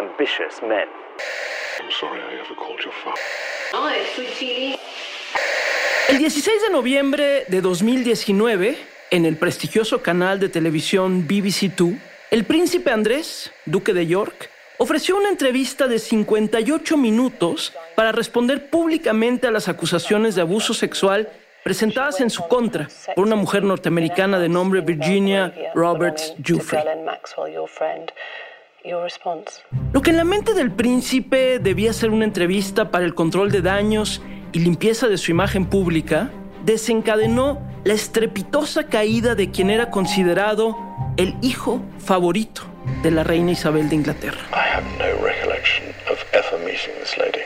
ambitious men. I'm sorry I ever called your father. El 16 de noviembre de 2019, en el prestigioso canal de televisión BBC2, el príncipe Andrés, duque de York, ofreció una entrevista de 58 minutos para responder públicamente a las acusaciones de abuso sexual presentadas en su contra por una mujer norteamericana de nombre Virginia Roberts Lo que en la mente del príncipe debía ser una entrevista para el control de daños y limpieza de su imagen pública, desencadenó la estrepitosa caída de quien era considerado el hijo favorito de la reina Isabel de Inglaterra. I have no recollection of ever meeting this lady.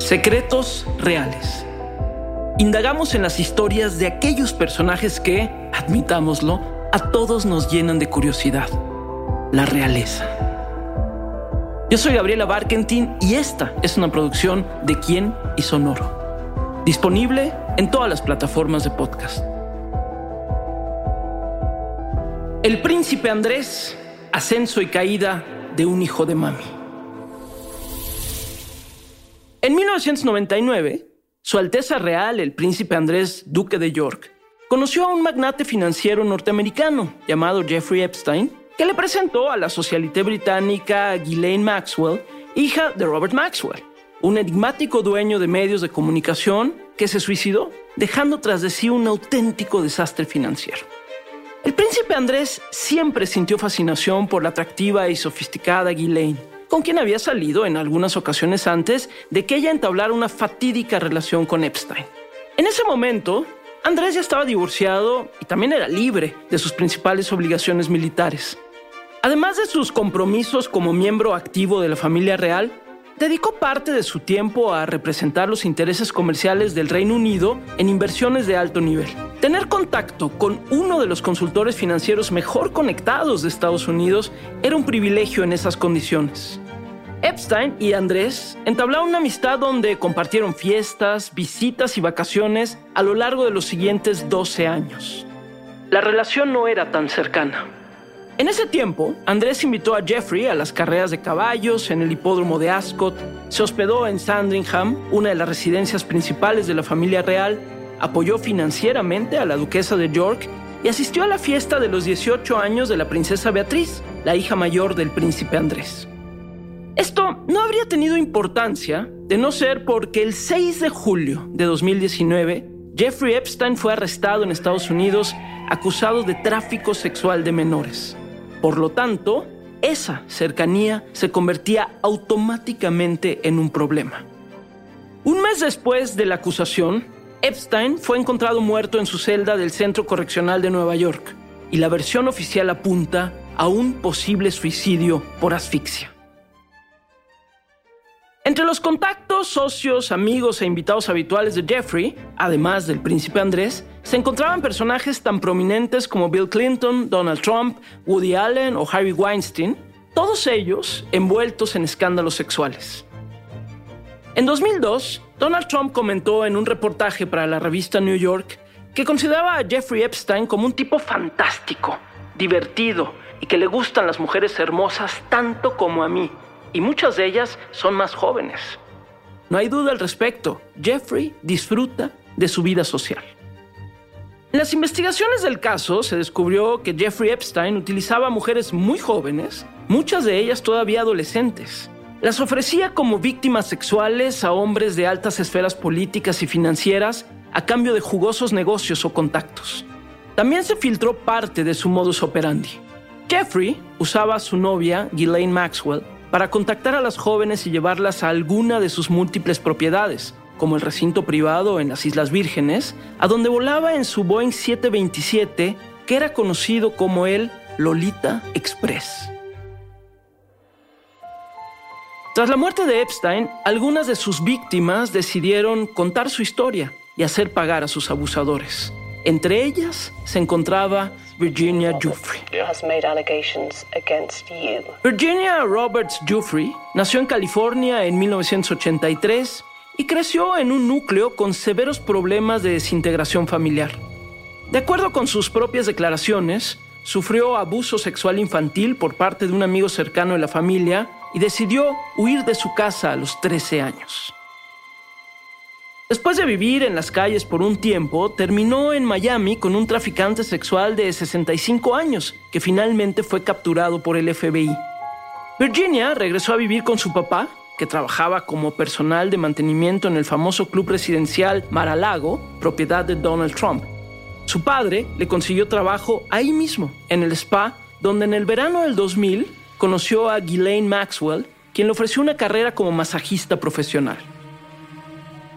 Secretos reales. Indagamos en las historias de aquellos personajes que, admitámoslo, a todos nos llenan de curiosidad. La realeza. Yo soy Gabriela Barkentin y esta es una producción de Quién y Sonoro. Disponible en todas las plataformas de podcast. El príncipe Andrés, ascenso y caída de un hijo de mami. En 1999, Su Alteza Real, el príncipe Andrés, duque de York, conoció a un magnate financiero norteamericano llamado Jeffrey Epstein, que le presentó a la socialité británica Ghislaine Maxwell, hija de Robert Maxwell, un enigmático dueño de medios de comunicación que se suicidó, dejando tras de sí un auténtico desastre financiero. El príncipe Andrés siempre sintió fascinación por la atractiva y sofisticada Ghislaine, con quien había salido en algunas ocasiones antes de que ella entablara una fatídica relación con Epstein. En ese momento, Andrés ya estaba divorciado y también era libre de sus principales obligaciones militares. Además de sus compromisos como miembro activo de la familia real, dedicó parte de su tiempo a representar los intereses comerciales del Reino Unido en inversiones de alto nivel. Tener contacto con uno de los consultores financieros mejor conectados de Estados Unidos era un privilegio en esas condiciones. Epstein y Andrés entablaron una amistad donde compartieron fiestas, visitas y vacaciones a lo largo de los siguientes 12 años. La relación no era tan cercana. En ese tiempo, Andrés invitó a Jeffrey a las carreras de caballos en el hipódromo de Ascot, se hospedó en Sandringham, una de las residencias principales de la familia real, apoyó financieramente a la duquesa de York y asistió a la fiesta de los 18 años de la princesa Beatriz, la hija mayor del príncipe Andrés. Esto no habría tenido importancia de no ser porque el 6 de julio de 2019, Jeffrey Epstein fue arrestado en Estados Unidos acusado de tráfico sexual de menores. Por lo tanto, esa cercanía se convertía automáticamente en un problema. Un mes después de la acusación, Epstein fue encontrado muerto en su celda del Centro Correccional de Nueva York y la versión oficial apunta a un posible suicidio por asfixia. Entre los contactos, socios, amigos e invitados habituales de Jeffrey, además del príncipe Andrés, se encontraban personajes tan prominentes como Bill Clinton, Donald Trump, Woody Allen o Harry Weinstein, todos ellos envueltos en escándalos sexuales. En 2002, Donald Trump comentó en un reportaje para la revista New York que consideraba a Jeffrey Epstein como un tipo fantástico, divertido y que le gustan las mujeres hermosas tanto como a mí y muchas de ellas son más jóvenes. No hay duda al respecto, Jeffrey disfruta de su vida social. En las investigaciones del caso se descubrió que Jeffrey Epstein utilizaba mujeres muy jóvenes, muchas de ellas todavía adolescentes. Las ofrecía como víctimas sexuales a hombres de altas esferas políticas y financieras a cambio de jugosos negocios o contactos. También se filtró parte de su modus operandi. Jeffrey usaba a su novia, Ghislaine Maxwell, para contactar a las jóvenes y llevarlas a alguna de sus múltiples propiedades, como el recinto privado en las Islas Vírgenes, a donde volaba en su Boeing 727, que era conocido como el Lolita Express. Tras la muerte de Epstein, algunas de sus víctimas decidieron contar su historia y hacer pagar a sus abusadores. Entre ellas se encontraba Virginia Giuffre. Virginia Roberts Giuffre nació en California en 1983 y creció en un núcleo con severos problemas de desintegración familiar. De acuerdo con sus propias declaraciones, sufrió abuso sexual infantil por parte de un amigo cercano de la familia y decidió huir de su casa a los 13 años. Después de vivir en las calles por un tiempo, terminó en Miami con un traficante sexual de 65 años, que finalmente fue capturado por el FBI. Virginia regresó a vivir con su papá, que trabajaba como personal de mantenimiento en el famoso club residencial Mar-a-Lago, propiedad de Donald Trump. Su padre le consiguió trabajo ahí mismo, en el spa, donde en el verano del 2000 conoció a Ghislaine Maxwell, quien le ofreció una carrera como masajista profesional.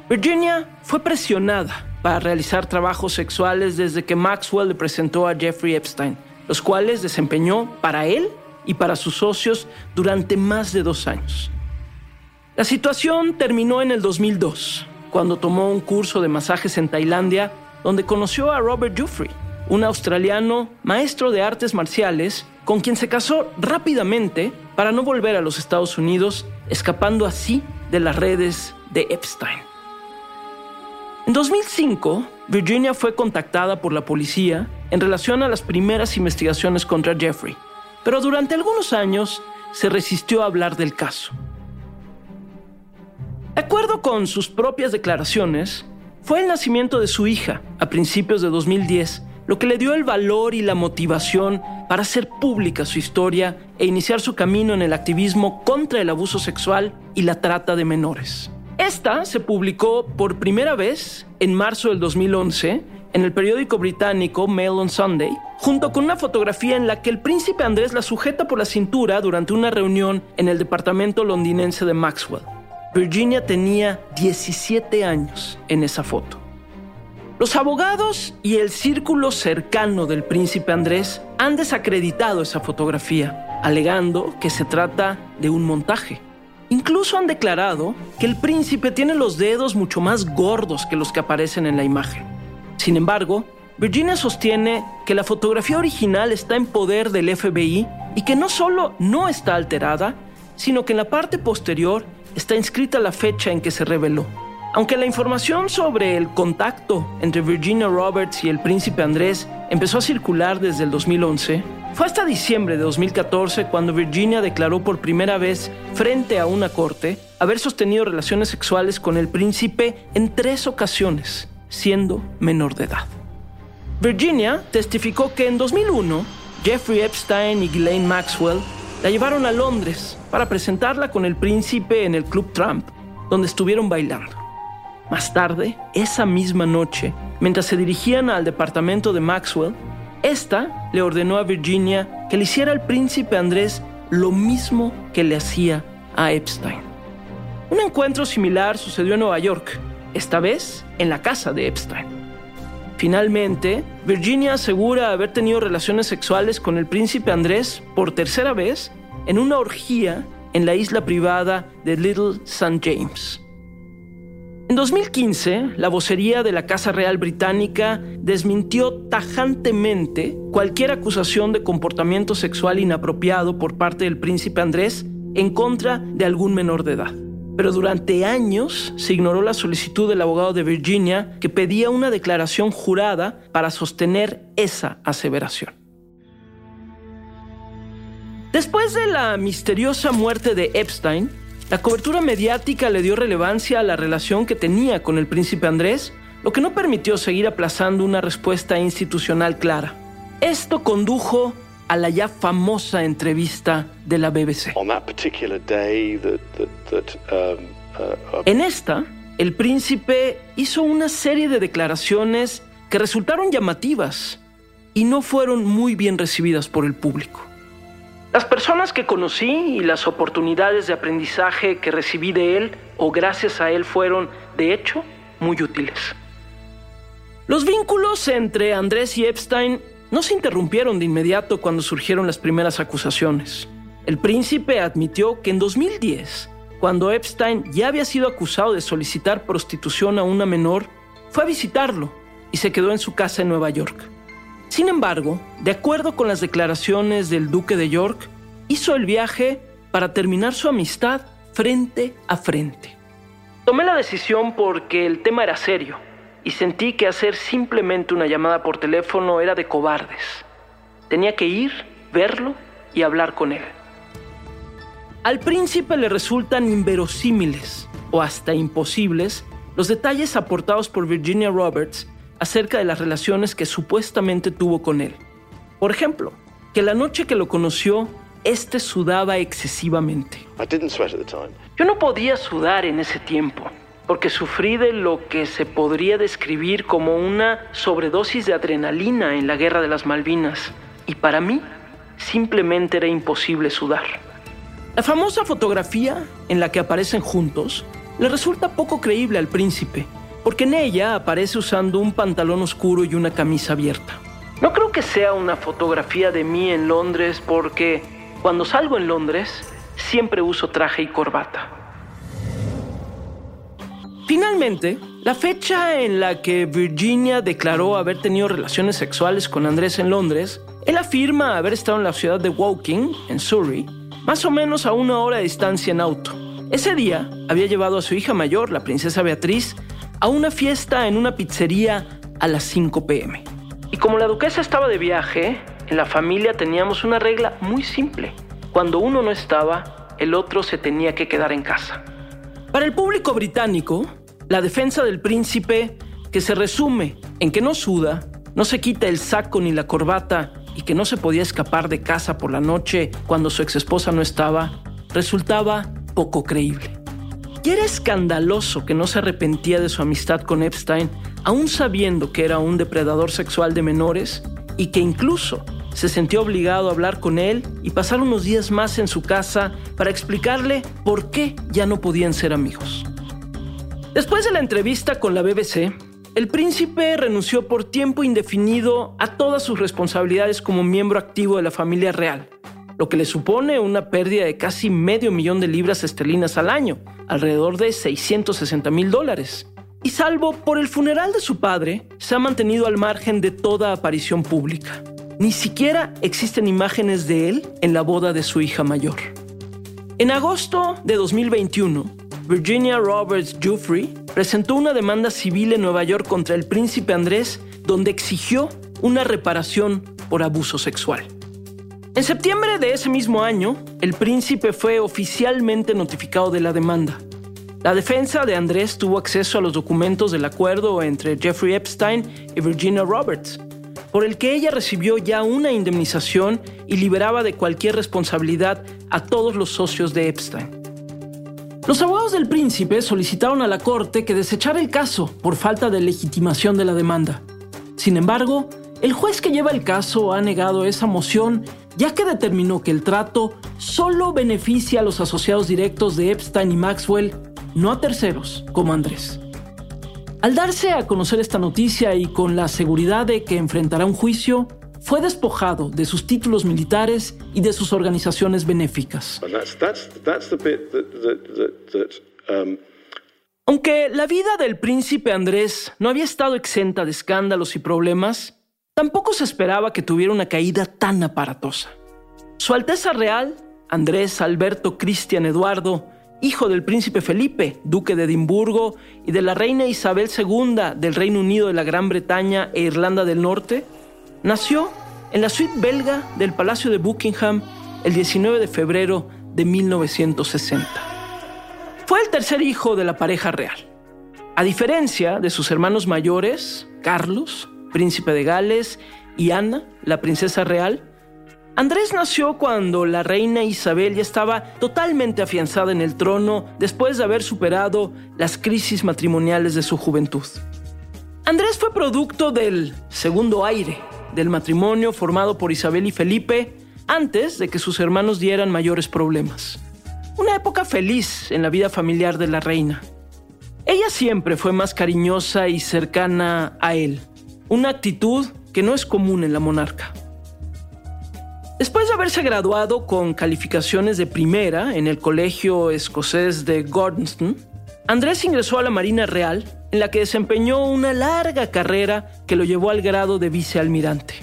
Virginia fue presionada para realizar trabajos sexuales desde que Maxwell le presentó a Jeffrey Epstein, los cuales desempeñó para él y para sus socios durante más de dos años. La situación terminó en el 2002, cuando tomó un curso de masajes en Tailandia, donde conoció a Robert Jeffrey, un australiano maestro de artes marciales, con quien se casó rápidamente para no volver a los Estados Unidos, escapando así de las redes de Epstein. En 2005, Virginia fue contactada por la policía en relación a las primeras investigaciones contra Jeffrey, pero durante algunos años se resistió a hablar del caso. De acuerdo con sus propias declaraciones, fue el nacimiento de su hija a principios de 2010 lo que le dio el valor y la motivación para hacer pública su historia e iniciar su camino en el activismo contra el abuso sexual y la trata de menores. Esta se publicó por primera vez en marzo del 2011 en el periódico británico Mail on Sunday, junto con una fotografía en la que el príncipe Andrés la sujeta por la cintura durante una reunión en el departamento londinense de Maxwell. Virginia tenía 17 años en esa foto. Los abogados y el círculo cercano del príncipe Andrés han desacreditado esa fotografía, alegando que se trata de un montaje. Incluso han declarado que el príncipe tiene los dedos mucho más gordos que los que aparecen en la imagen. Sin embargo, Virginia sostiene que la fotografía original está en poder del FBI y que no solo no está alterada, sino que en la parte posterior está inscrita la fecha en que se reveló. Aunque la información sobre el contacto entre Virginia Roberts y el príncipe Andrés empezó a circular desde el 2011, fue hasta diciembre de 2014 cuando Virginia declaró por primera vez frente a una corte haber sostenido relaciones sexuales con el príncipe en tres ocasiones, siendo menor de edad. Virginia testificó que en 2001 Jeffrey Epstein y Ghislaine Maxwell la llevaron a Londres para presentarla con el príncipe en el Club Trump, donde estuvieron bailando. Más tarde, esa misma noche, mientras se dirigían al departamento de Maxwell, esta le ordenó a Virginia que le hiciera al príncipe Andrés lo mismo que le hacía a Epstein. Un encuentro similar sucedió en Nueva York, esta vez en la casa de Epstein. Finalmente, Virginia asegura haber tenido relaciones sexuales con el príncipe Andrés por tercera vez en una orgía en la isla privada de Little St. James. En 2015, la vocería de la Casa Real Británica desmintió tajantemente cualquier acusación de comportamiento sexual inapropiado por parte del príncipe Andrés en contra de algún menor de edad. Pero durante años se ignoró la solicitud del abogado de Virginia que pedía una declaración jurada para sostener esa aseveración. Después de la misteriosa muerte de Epstein, la cobertura mediática le dio relevancia a la relación que tenía con el príncipe Andrés, lo que no permitió seguir aplazando una respuesta institucional clara. Esto condujo a la ya famosa entrevista de la BBC. En esta, el príncipe hizo una serie de declaraciones que resultaron llamativas y no fueron muy bien recibidas por el público. Las personas que conocí y las oportunidades de aprendizaje que recibí de él o gracias a él fueron, de hecho, muy útiles. Los vínculos entre Andrés y Epstein no se interrumpieron de inmediato cuando surgieron las primeras acusaciones. El príncipe admitió que en 2010, cuando Epstein ya había sido acusado de solicitar prostitución a una menor, fue a visitarlo y se quedó en su casa en Nueva York. Sin embargo, de acuerdo con las declaraciones del duque de York, hizo el viaje para terminar su amistad frente a frente. Tomé la decisión porque el tema era serio y sentí que hacer simplemente una llamada por teléfono era de cobardes. Tenía que ir, verlo y hablar con él. Al príncipe le resultan inverosímiles o hasta imposibles los detalles aportados por Virginia Roberts acerca de las relaciones que supuestamente tuvo con él. Por ejemplo, que la noche que lo conoció, este sudaba excesivamente. Yo no podía sudar en ese tiempo, porque sufrí de lo que se podría describir como una sobredosis de adrenalina en la guerra de las Malvinas, y para mí simplemente era imposible sudar. La famosa fotografía en la que aparecen juntos le resulta poco creíble al príncipe, porque en ella aparece usando un pantalón oscuro y una camisa abierta. No creo que sea una fotografía de mí en Londres porque cuando salgo en Londres siempre uso traje y corbata. Finalmente, la fecha en la que Virginia declaró haber tenido relaciones sexuales con Andrés en Londres, él afirma haber estado en la ciudad de Woking, en Surrey, más o menos a una hora de distancia en auto. Ese día había llevado a su hija mayor, la princesa Beatriz, a una fiesta en una pizzería a las 5 pm. Y como la duquesa estaba de viaje, en la familia teníamos una regla muy simple. Cuando uno no estaba, el otro se tenía que quedar en casa. Para el público británico, la defensa del príncipe, que se resume en que no suda, no se quita el saco ni la corbata y que no se podía escapar de casa por la noche cuando su exesposa no estaba, resultaba poco creíble. Y era escandaloso que no se arrepentía de su amistad con Epstein, aún sabiendo que era un depredador sexual de menores y que incluso se sintió obligado a hablar con él y pasar unos días más en su casa para explicarle por qué ya no podían ser amigos. Después de la entrevista con la BBC, el príncipe renunció por tiempo indefinido a todas sus responsabilidades como miembro activo de la familia real, lo que le supone una pérdida de casi medio millón de libras esterlinas al año, alrededor de 660 mil dólares. Y salvo por el funeral de su padre, se ha mantenido al margen de toda aparición pública. Ni siquiera existen imágenes de él en la boda de su hija mayor. En agosto de 2021, Virginia Roberts Jeffrey presentó una demanda civil en Nueva York contra el príncipe Andrés donde exigió una reparación por abuso sexual. En septiembre de ese mismo año, el príncipe fue oficialmente notificado de la demanda. La defensa de Andrés tuvo acceso a los documentos del acuerdo entre Jeffrey Epstein y Virginia Roberts, por el que ella recibió ya una indemnización y liberaba de cualquier responsabilidad a todos los socios de Epstein. Los abogados del príncipe solicitaron a la corte que desechara el caso por falta de legitimación de la demanda. Sin embargo, el juez que lleva el caso ha negado esa moción ya que determinó que el trato solo beneficia a los asociados directos de Epstein y Maxwell, no a terceros como Andrés. Al darse a conocer esta noticia y con la seguridad de que enfrentará un juicio, fue despojado de sus títulos militares y de sus organizaciones benéficas. Aunque la vida del príncipe Andrés no había estado exenta de escándalos y problemas, tampoco se esperaba que tuviera una caída tan aparatosa. Su Alteza Real, Andrés Alberto Cristian Eduardo, hijo del príncipe Felipe, duque de Edimburgo, y de la reina Isabel II del Reino Unido de la Gran Bretaña e Irlanda del Norte, nació en la suite belga del Palacio de Buckingham el 19 de febrero de 1960. Fue el tercer hijo de la pareja real. A diferencia de sus hermanos mayores, Carlos, príncipe de Gales, y Ana, la princesa real, Andrés nació cuando la reina Isabel ya estaba totalmente afianzada en el trono después de haber superado las crisis matrimoniales de su juventud. Andrés fue producto del segundo aire, del matrimonio formado por Isabel y Felipe antes de que sus hermanos dieran mayores problemas. Una época feliz en la vida familiar de la reina. Ella siempre fue más cariñosa y cercana a él, una actitud que no es común en la monarca. Después de haberse graduado con calificaciones de primera en el Colegio Escocés de Gordonston, Andrés ingresó a la Marina Real, en la que desempeñó una larga carrera que lo llevó al grado de vicealmirante.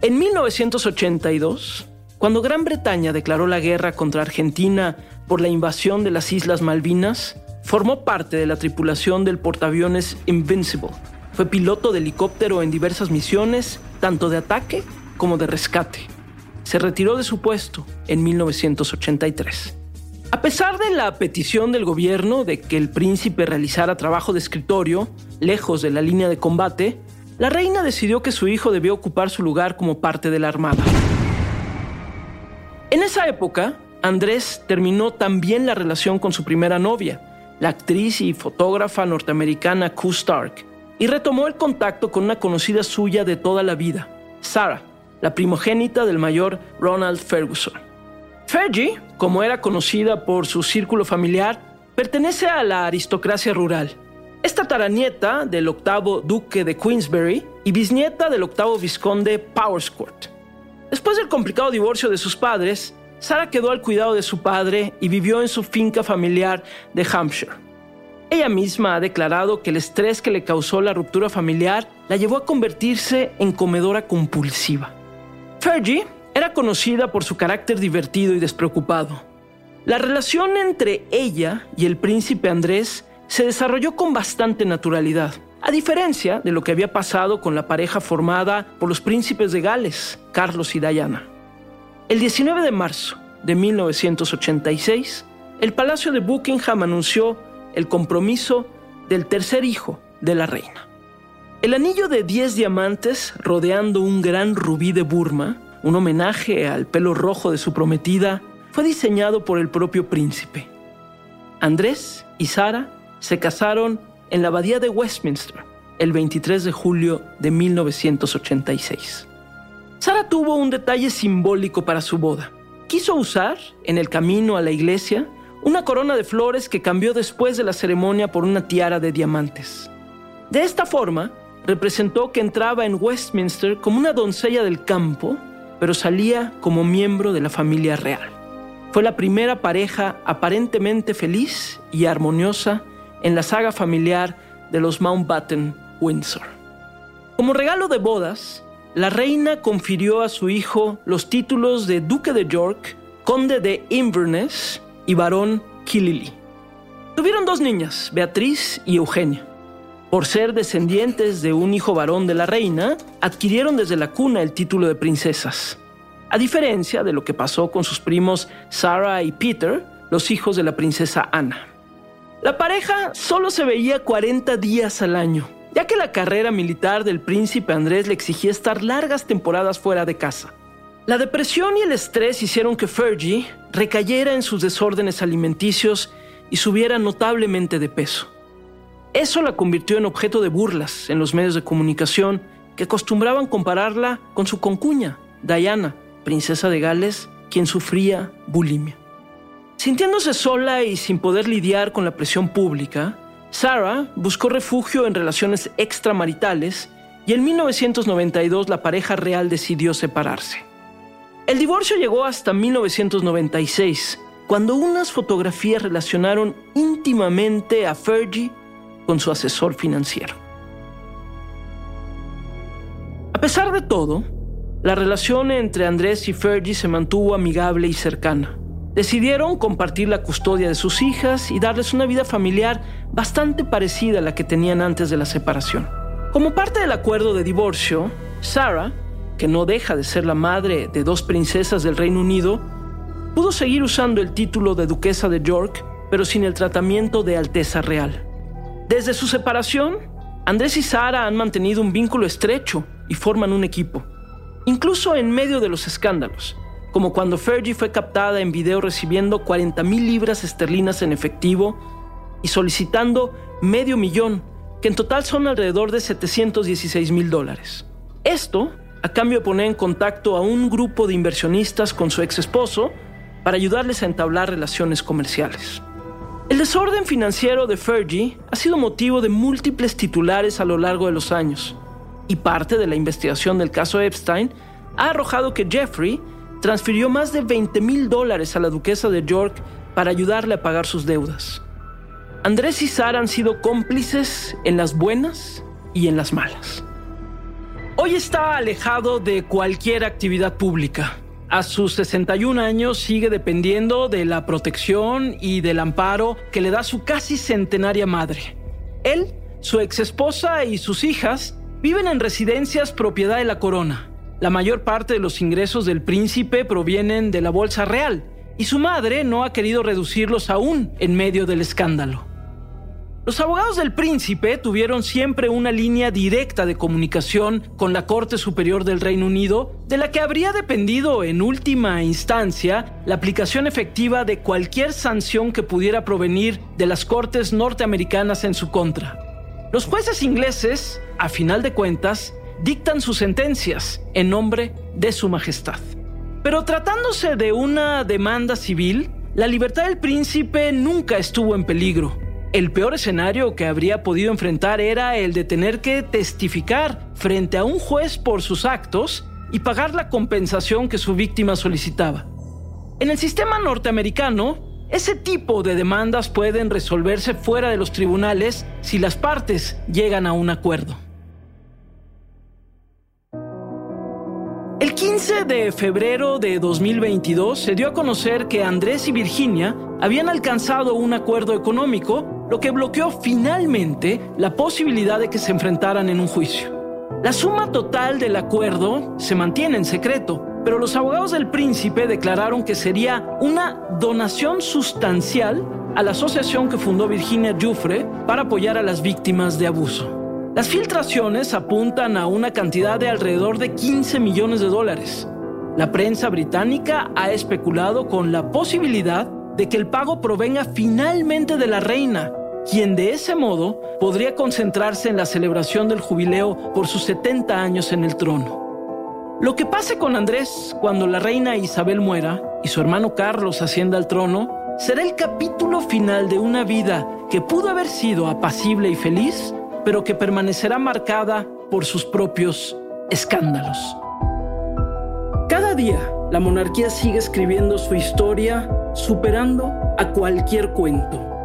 En 1982, cuando Gran Bretaña declaró la guerra contra Argentina por la invasión de las Islas Malvinas, formó parte de la tripulación del portaaviones Invincible. Fue piloto de helicóptero en diversas misiones, tanto de ataque como de rescate. Se retiró de su puesto en 1983. A pesar de la petición del gobierno de que el príncipe realizara trabajo de escritorio, lejos de la línea de combate, la reina decidió que su hijo debía ocupar su lugar como parte de la armada. En esa época, Andrés terminó también la relación con su primera novia, la actriz y fotógrafa norteamericana Q Stark, y retomó el contacto con una conocida suya de toda la vida, Sarah, la primogénita del mayor Ronald Ferguson. Fergie, como era conocida por su círculo familiar, pertenece a la aristocracia rural. Es tataranieta del octavo duque de Queensberry y bisnieta del octavo vizconde Powerscourt. Después del complicado divorcio de sus padres, Sara quedó al cuidado de su padre y vivió en su finca familiar de Hampshire. Ella misma ha declarado que el estrés que le causó la ruptura familiar la llevó a convertirse en comedora compulsiva. Fergie era conocida por su carácter divertido y despreocupado. La relación entre ella y el príncipe Andrés se desarrolló con bastante naturalidad, a diferencia de lo que había pasado con la pareja formada por los príncipes de Gales, Carlos y Diana. El 19 de marzo de 1986, el Palacio de Buckingham anunció el compromiso del tercer hijo de la reina. El anillo de 10 diamantes rodeando un gran rubí de Burma, un homenaje al pelo rojo de su prometida, fue diseñado por el propio príncipe. Andrés y Sara se casaron en la abadía de Westminster el 23 de julio de 1986. Sara tuvo un detalle simbólico para su boda. Quiso usar, en el camino a la iglesia, una corona de flores que cambió después de la ceremonia por una tiara de diamantes. De esta forma, representó que entraba en Westminster como una doncella del campo, pero salía como miembro de la familia real. Fue la primera pareja aparentemente feliz y armoniosa en la saga familiar de los Mountbatten Windsor. Como regalo de bodas, la reina confirió a su hijo los títulos de Duque de York, Conde de Inverness y Barón Killily. Tuvieron dos niñas, Beatriz y Eugenia. Por ser descendientes de un hijo varón de la reina, adquirieron desde la cuna el título de princesas. A diferencia de lo que pasó con sus primos Sarah y Peter, los hijos de la princesa Anna. La pareja solo se veía 40 días al año ya que la carrera militar del príncipe Andrés le exigía estar largas temporadas fuera de casa. La depresión y el estrés hicieron que Fergie recayera en sus desórdenes alimenticios y subiera notablemente de peso. Eso la convirtió en objeto de burlas en los medios de comunicación que acostumbraban compararla con su concuña, Diana, princesa de Gales, quien sufría bulimia. Sintiéndose sola y sin poder lidiar con la presión pública, Sarah buscó refugio en relaciones extramaritales y en 1992 la pareja real decidió separarse. El divorcio llegó hasta 1996, cuando unas fotografías relacionaron íntimamente a Fergie con su asesor financiero. A pesar de todo, la relación entre Andrés y Fergie se mantuvo amigable y cercana. Decidieron compartir la custodia de sus hijas y darles una vida familiar bastante parecida a la que tenían antes de la separación. Como parte del acuerdo de divorcio, Sarah, que no deja de ser la madre de dos princesas del Reino Unido, pudo seguir usando el título de duquesa de York, pero sin el tratamiento de Alteza Real. Desde su separación, Andrés y Sarah han mantenido un vínculo estrecho y forman un equipo, incluso en medio de los escándalos como cuando Fergie fue captada en video recibiendo 40 mil libras esterlinas en efectivo y solicitando medio millón, que en total son alrededor de 716 mil dólares. Esto a cambio de poner en contacto a un grupo de inversionistas con su ex esposo para ayudarles a entablar relaciones comerciales. El desorden financiero de Fergie ha sido motivo de múltiples titulares a lo largo de los años, y parte de la investigación del caso Epstein ha arrojado que Jeffrey transfirió más de 20 mil dólares a la duquesa de York para ayudarle a pagar sus deudas. Andrés y Sara han sido cómplices en las buenas y en las malas. Hoy está alejado de cualquier actividad pública. A sus 61 años sigue dependiendo de la protección y del amparo que le da su casi centenaria madre. Él, su ex esposa y sus hijas viven en residencias propiedad de la corona La mayor parte de los ingresos del príncipe provienen de la bolsa real y su madre no ha querido reducirlos aún en medio del escándalo. Los abogados del príncipe tuvieron siempre una línea directa de comunicación con la Corte Superior del Reino Unido, de la que habría dependido en última instancia la aplicación efectiva de cualquier sanción que pudiera provenir de las Cortes norteamericanas en su contra. Los jueces ingleses, a final de cuentas, dictan sus sentencias en nombre de Su Majestad. Pero tratándose de una demanda civil, la libertad del príncipe nunca estuvo en peligro. El peor escenario que habría podido enfrentar era el de tener que testificar frente a un juez por sus actos y pagar la compensación que su víctima solicitaba. En el sistema norteamericano, ese tipo de demandas pueden resolverse fuera de los tribunales si las partes llegan a un acuerdo. El 15 de febrero de 2022 se dio a conocer que Andrés y Virginia habían alcanzado un acuerdo económico, lo que bloqueó finalmente la posibilidad de que se enfrentaran en un juicio. La suma total del acuerdo se mantiene en secreto, pero los abogados del príncipe declararon que sería una donación sustancial a la asociación que fundó Virginia Giuffre para apoyar a las víctimas de abuso. Las filtraciones apuntan a una cantidad de alrededor de 15 millones de dólares. La prensa británica ha especulado con la posibilidad de que el pago provenga finalmente de la reina, quien de ese modo podría concentrarse en la celebración del jubileo por sus 70 años en el trono. Lo que pase con Andrés cuando la reina Isabel muera y su hermano Carlos ascienda al trono será el capítulo final de una vida que pudo haber sido apacible y feliz, pero que permanecerá marcada por sus propios escándalos. Cada día, la monarquía sigue escribiendo su historia, superando a cualquier cuento.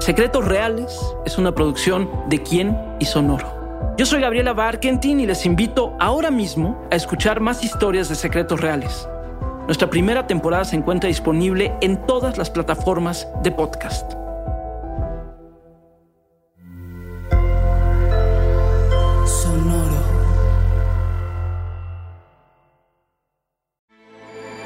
Secretos Reales es una producción de Quién y Sonoro. Yo soy Gabriela Barkentin y les invito ahora mismo a escuchar más historias de Secretos Reales. Nuestra primera temporada se encuentra disponible en todas las plataformas de podcast.